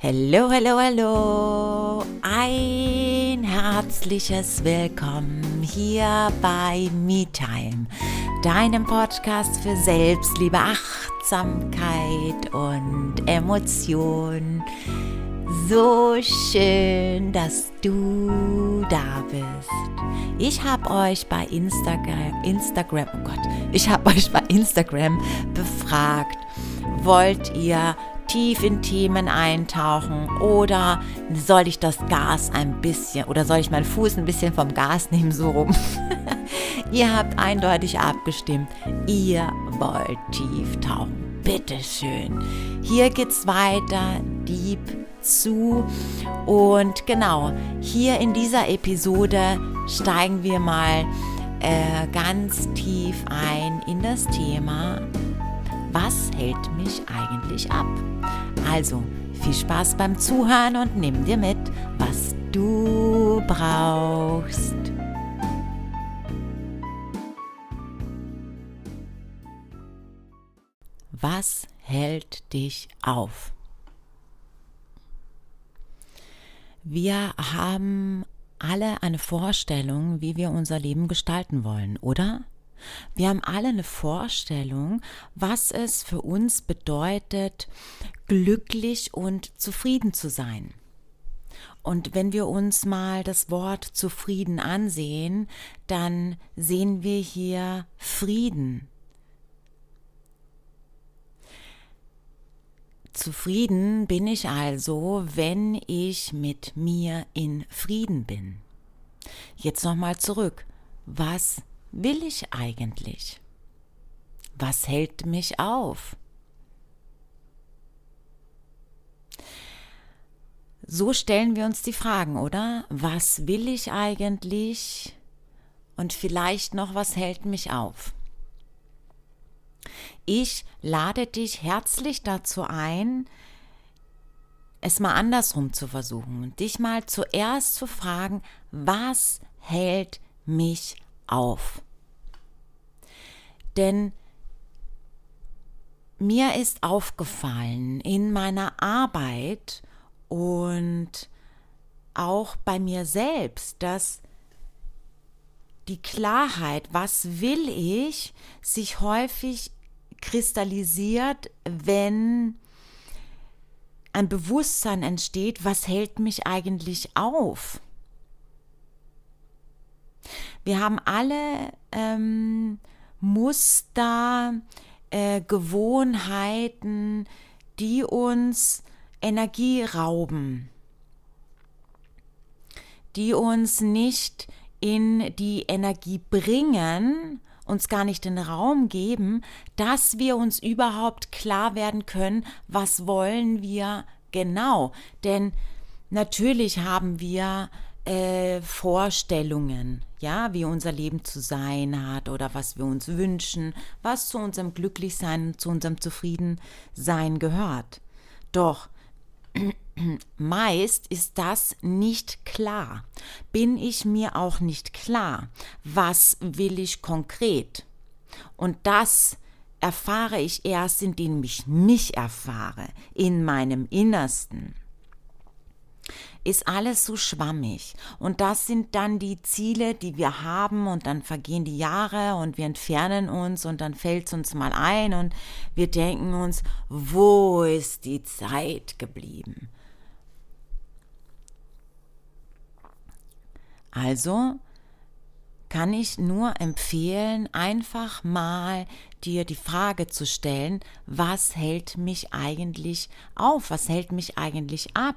Hallo, hallo, hallo. Ein herzliches Willkommen hier bei MeTime, deinem Podcast für Selbstliebe, Achtsamkeit und Emotion. So schön, dass du da bist. Ich habe euch bei Instagram, Instagram, oh Gott, ich habe euch bei Instagram befragt, wollt ihr tief in Themen eintauchen oder soll ich das Gas ein bisschen oder soll ich meinen Fuß ein bisschen vom Gas nehmen, so rum? ihr habt eindeutig abgestimmt, ihr wollt tief tauchen. Bitteschön. Hier geht's weiter, deep zu. Und genau, hier in dieser Episode steigen wir mal äh, ganz tief ein in das Thema, was hält mich eigentlich ab? Also, viel Spaß beim Zuhören und nimm dir mit, was du brauchst. Was hält dich auf? Wir haben alle eine Vorstellung, wie wir unser Leben gestalten wollen, oder? Wir haben alle eine Vorstellung, was es für uns bedeutet, glücklich und zufrieden zu sein. Und wenn wir uns mal das Wort zufrieden ansehen, dann sehen wir hier Frieden. Zufrieden bin ich also, wenn ich mit mir in Frieden bin. Jetzt nochmal zurück. Was will ich eigentlich? Was hält mich auf? So stellen wir uns die Fragen, oder? Was will ich eigentlich? Und vielleicht noch, was hält mich auf? Ich lade dich herzlich dazu ein, es mal andersrum zu versuchen und dich mal zuerst zu fragen, was hält mich auf? Denn mir ist aufgefallen in meiner Arbeit und auch bei mir selbst, dass die Klarheit, was will ich, sich häufig kristallisiert, wenn ein Bewusstsein entsteht, was hält mich eigentlich auf? Wir haben alle ähm, Muster, äh, Gewohnheiten, die uns Energie rauben, die uns nicht in die Energie bringen, uns gar nicht den Raum geben, dass wir uns überhaupt klar werden können, was wollen wir genau. Denn natürlich haben wir äh, Vorstellungen, ja, wie unser Leben zu sein hat oder was wir uns wünschen, was zu unserem Glücklichsein, zu unserem Zufriedensein gehört. Doch meist ist das nicht klar. Bin ich mir auch nicht klar, was will ich konkret? Und das erfahre ich erst, indem ich mich erfahre, in meinem Innersten ist alles so schwammig. Und das sind dann die Ziele, die wir haben und dann vergehen die Jahre und wir entfernen uns und dann fällt es uns mal ein und wir denken uns, wo ist die Zeit geblieben? Also kann ich nur empfehlen, einfach mal dir die Frage zu stellen, was hält mich eigentlich auf? Was hält mich eigentlich ab?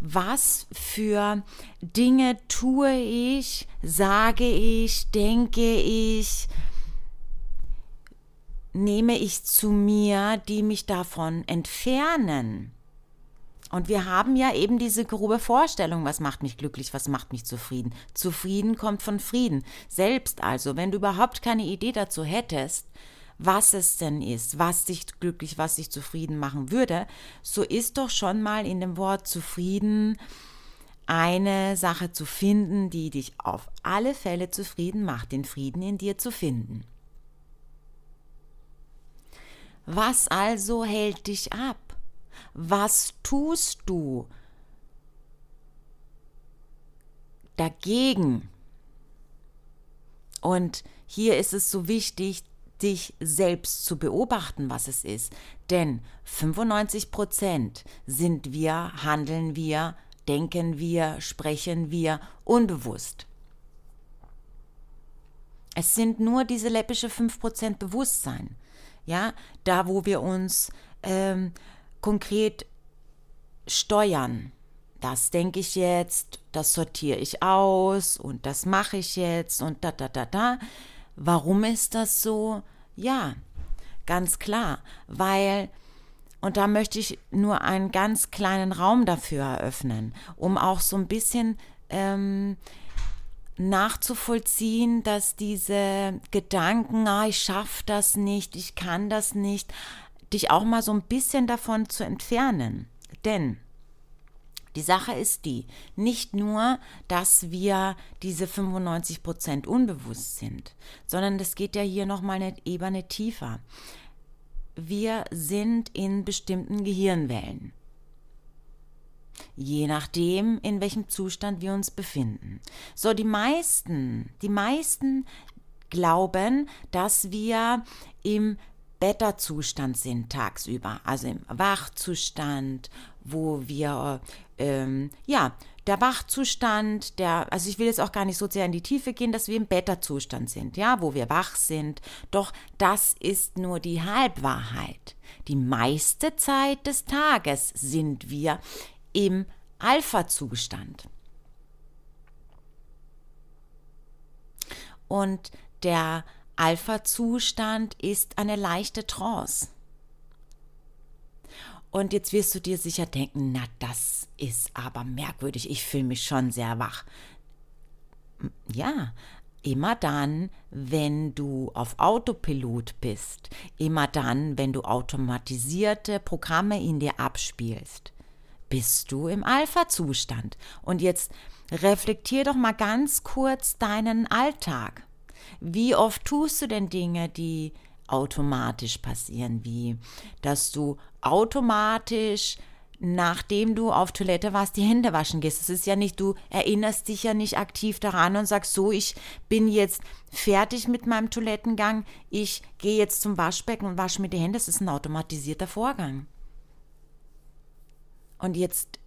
Was für Dinge tue ich, sage ich, denke ich, nehme ich zu mir, die mich davon entfernen? Und wir haben ja eben diese grobe Vorstellung, was macht mich glücklich, was macht mich zufrieden. Zufrieden kommt von Frieden. Selbst also, wenn du überhaupt keine Idee dazu hättest, was es denn ist, was dich glücklich, was dich zufrieden machen würde, so ist doch schon mal in dem Wort zufrieden eine Sache zu finden, die dich auf alle Fälle zufrieden macht, den Frieden in dir zu finden. Was also hält dich ab? Was tust du dagegen? Und hier ist es so wichtig, dich selbst zu beobachten, was es ist. Denn 95 Prozent sind wir, handeln wir, denken wir, sprechen wir unbewusst. Es sind nur diese läppische 5% Bewusstsein. Ja, da wo wir uns ähm, konkret steuern. Das denke ich jetzt, das sortiere ich aus und das mache ich jetzt und da, da, da, da. Warum ist das so? Ja, ganz klar, weil, und da möchte ich nur einen ganz kleinen Raum dafür eröffnen, um auch so ein bisschen ähm, nachzuvollziehen, dass diese Gedanken, ah, ich schaffe das nicht, ich kann das nicht, dich auch mal so ein bisschen davon zu entfernen. Denn die Sache ist die, nicht nur, dass wir diese 95 Prozent unbewusst sind, sondern es geht ja hier nochmal eine Ebene tiefer. Wir sind in bestimmten Gehirnwellen je nachdem, in welchem Zustand wir uns befinden. So, die meisten, die meisten glauben, dass wir im Beta-Zustand sind tagsüber, also im Wachzustand, wo wir, ähm, ja, der Wachzustand, der, also ich will jetzt auch gar nicht so sehr in die Tiefe gehen, dass wir im Beta-Zustand sind, ja, wo wir wach sind. Doch das ist nur die Halbwahrheit. Die meiste Zeit des Tages sind wir im Alpha-Zustand. Und der Alpha-Zustand ist eine leichte Trance. Und jetzt wirst du dir sicher denken, na das ist aber merkwürdig, ich fühle mich schon sehr wach. Ja, immer dann, wenn du auf Autopilot bist, immer dann, wenn du automatisierte Programme in dir abspielst bist du im Alpha-Zustand. Und jetzt reflektier doch mal ganz kurz deinen Alltag. Wie oft tust du denn Dinge, die automatisch passieren, wie dass du automatisch nachdem du auf Toilette warst, die Hände waschen gehst. Das ist ja nicht, du erinnerst dich ja nicht aktiv daran und sagst so, ich bin jetzt fertig mit meinem Toilettengang, ich gehe jetzt zum Waschbecken und wasche mir die Hände. Das ist ein automatisierter Vorgang. Und jetzt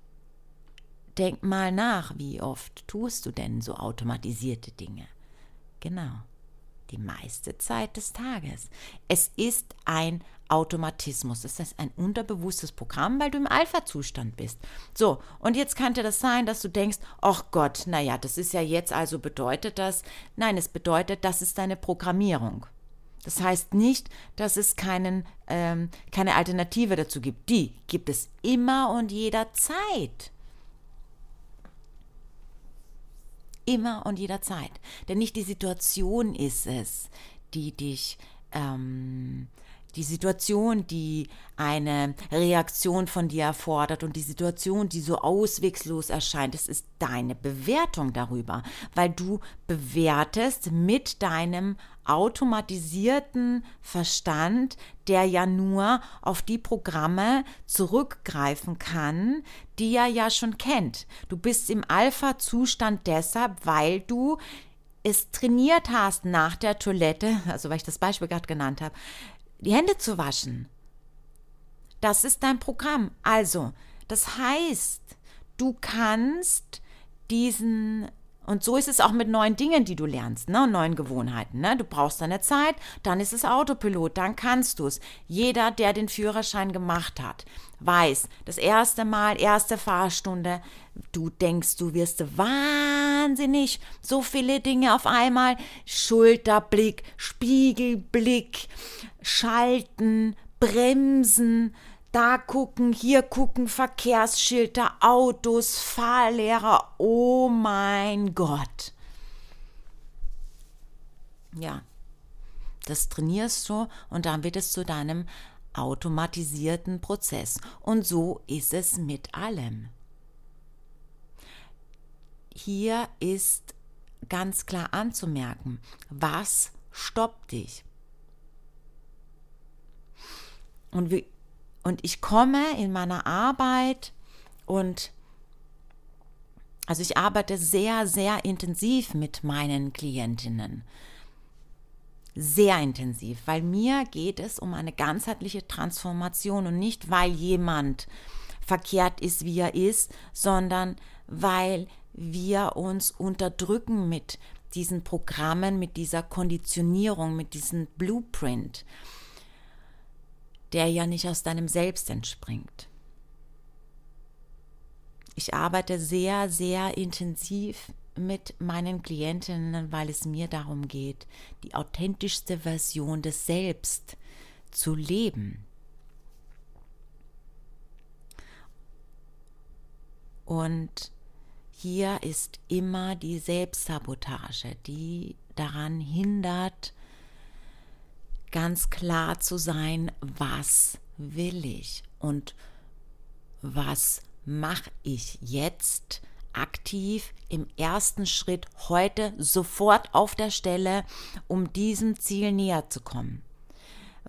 denk mal nach, wie oft tust du denn so automatisierte Dinge? Genau, die meiste Zeit des Tages. Es ist ein Automatismus. Das ist ein unterbewusstes Programm, weil du im Alpha-Zustand bist. So, und jetzt könnte das sein, dass du denkst, ach Gott, naja, das ist ja jetzt, also bedeutet das, nein, es bedeutet, das ist deine Programmierung. Das heißt nicht, dass es keinen, ähm, keine Alternative dazu gibt. Die gibt es immer und jederzeit. Immer und jederzeit. Denn nicht die Situation ist es, die dich ähm, die Situation, die eine Reaktion von dir erfordert und die Situation, die so auswegslos erscheint, das ist deine Bewertung darüber, weil du bewertest mit deinem automatisierten Verstand, der ja nur auf die Programme zurückgreifen kann, die er ja schon kennt. Du bist im Alpha-Zustand deshalb, weil du es trainiert hast nach der Toilette, also weil ich das Beispiel gerade genannt habe, die Hände zu waschen. Das ist dein Programm. Also, das heißt, du kannst diesen und so ist es auch mit neuen Dingen, die du lernst, ne? neuen Gewohnheiten. Ne? Du brauchst deine Zeit, dann ist es Autopilot, dann kannst du es. Jeder, der den Führerschein gemacht hat, weiß, das erste Mal, erste Fahrstunde, du denkst, du wirst wahnsinnig, so viele Dinge auf einmal, Schulterblick, Spiegelblick, Schalten, Bremsen, da gucken, hier gucken, Verkehrsschilder, Autos, Fahrlehrer, oh mein Gott. Ja, das trainierst du und dann wird es zu deinem automatisierten Prozess. Und so ist es mit allem. Hier ist ganz klar anzumerken, was stoppt dich. Und wie Und ich komme in meiner Arbeit und also ich arbeite sehr, sehr intensiv mit meinen Klientinnen. Sehr intensiv, weil mir geht es um eine ganzheitliche Transformation und nicht, weil jemand verkehrt ist, wie er ist, sondern weil wir uns unterdrücken mit diesen Programmen, mit dieser Konditionierung, mit diesem Blueprint, der ja nicht aus deinem Selbst entspringt. Ich arbeite sehr, sehr intensiv mit meinen Klientinnen, weil es mir darum geht, die authentischste Version des Selbst zu leben. Und hier ist immer die Selbstsabotage, die daran hindert, ganz klar zu sein, was will ich und was mache ich jetzt aktiv im ersten Schritt heute sofort auf der Stelle, um diesem Ziel näher zu kommen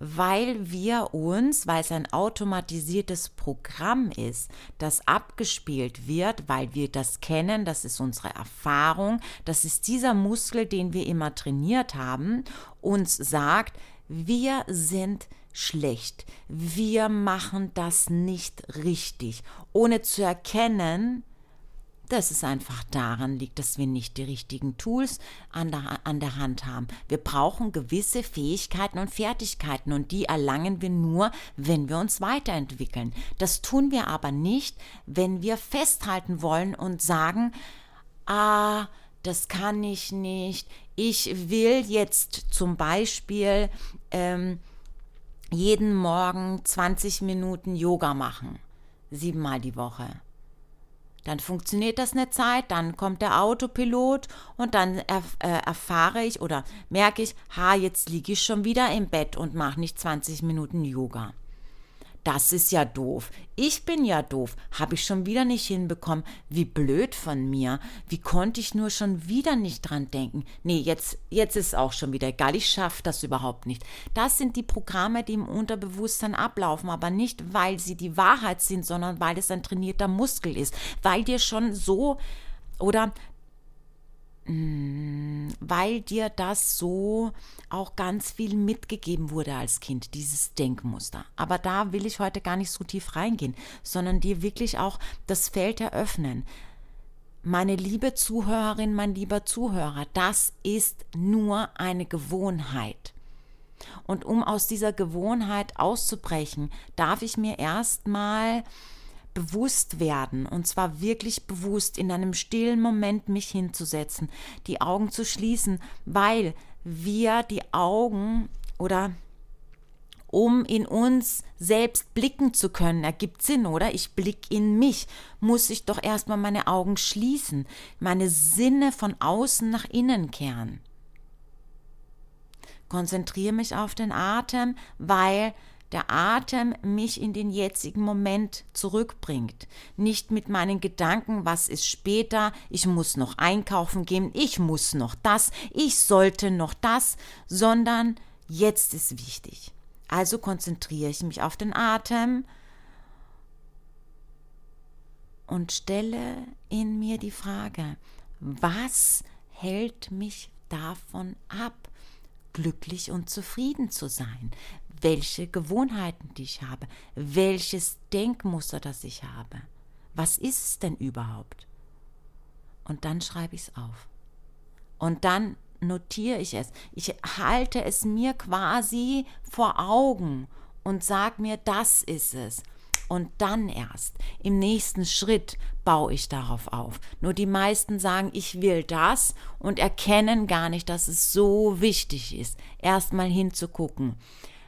weil wir uns, weil es ein automatisiertes Programm ist, das abgespielt wird, weil wir das kennen, das ist unsere Erfahrung, das ist dieser Muskel, den wir immer trainiert haben, uns sagt, wir sind schlecht, wir machen das nicht richtig, ohne zu erkennen, dass es einfach daran liegt, dass wir nicht die richtigen Tools an der, an der Hand haben. Wir brauchen gewisse Fähigkeiten und Fertigkeiten und die erlangen wir nur, wenn wir uns weiterentwickeln. Das tun wir aber nicht, wenn wir festhalten wollen und sagen, ah, das kann ich nicht. Ich will jetzt zum Beispiel ähm, jeden Morgen 20 Minuten Yoga machen, siebenmal die Woche. Dann funktioniert das eine Zeit, dann kommt der Autopilot und dann erf äh, erfahre ich oder merke ich, ha, jetzt liege ich schon wieder im Bett und mache nicht 20 Minuten Yoga. Das ist ja doof. Ich bin ja doof. Habe ich schon wieder nicht hinbekommen. Wie blöd von mir. Wie konnte ich nur schon wieder nicht dran denken? Nee, jetzt, jetzt ist auch schon wieder egal. Ich schaffe das überhaupt nicht. Das sind die Programme, die im Unterbewusstsein ablaufen, aber nicht, weil sie die Wahrheit sind, sondern weil es ein trainierter Muskel ist. Weil dir schon so oder weil dir das so auch ganz viel mitgegeben wurde als Kind, dieses Denkmuster. Aber da will ich heute gar nicht so tief reingehen, sondern dir wirklich auch das Feld eröffnen. Meine liebe Zuhörerin, mein lieber Zuhörer, das ist nur eine Gewohnheit. Und um aus dieser Gewohnheit auszubrechen, darf ich mir erstmal bewusst werden, und zwar wirklich bewusst in einem stillen Moment mich hinzusetzen, die Augen zu schließen, weil wir die Augen oder um in uns selbst blicken zu können. Ergibt Sinn, oder? Ich blick in mich. Muss ich doch erstmal meine Augen schließen, meine Sinne von außen nach innen kehren. Konzentriere mich auf den Atem, weil der Atem mich in den jetzigen Moment zurückbringt. Nicht mit meinen Gedanken, was ist später, ich muss noch einkaufen gehen, ich muss noch das, ich sollte noch das, sondern jetzt ist wichtig. Also konzentriere ich mich auf den Atem und stelle in mir die Frage, was hält mich davon ab, glücklich und zufrieden zu sein? welche Gewohnheiten die ich habe, welches Denkmuster das ich habe. Was ist es denn überhaupt? Und dann schreibe ich es auf. Und dann notiere ich es. Ich halte es mir quasi vor Augen und sage mir, das ist es. Und dann erst im nächsten Schritt baue ich darauf auf. Nur die meisten sagen, ich will das und erkennen gar nicht, dass es so wichtig ist, erstmal hinzugucken.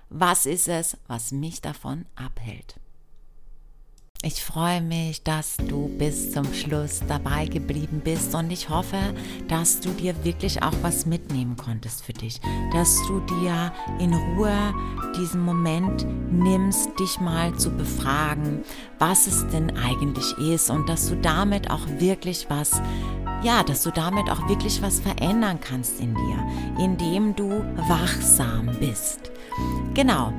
Was ist es, was mich davon abhält? Ich freue mich, dass du bis zum Schluss dabei geblieben bist und ich hoffe, dass du dir wirklich auch was mitnehmen konntest für dich, dass du dir in Ruhe diesen Moment nimmst, dich mal zu befragen, was es denn eigentlich ist und dass du damit auch wirklich was ja, dass du damit auch wirklich was verändern kannst in dir, indem du wachsam bist. Genau.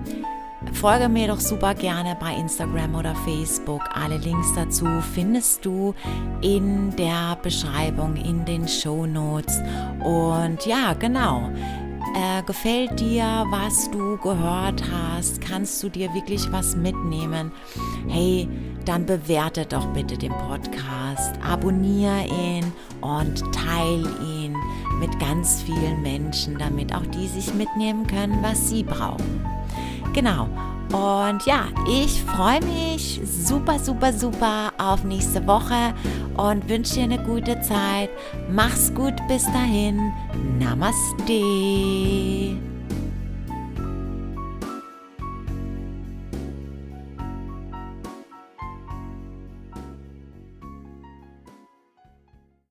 Folge mir doch super gerne bei Instagram oder Facebook. Alle Links dazu findest du in der Beschreibung, in den Show Notes. Und ja, genau. Äh, gefällt dir, was du gehört hast? Kannst du dir wirklich was mitnehmen? Hey, dann bewerte doch bitte den Podcast, abonniere ihn und teile ihn mit ganz vielen Menschen, damit auch die sich mitnehmen können, was sie brauchen. Genau. Und ja, ich freue mich super, super, super auf nächste Woche und wünsche dir eine gute Zeit. Mach's gut bis dahin. Namaste.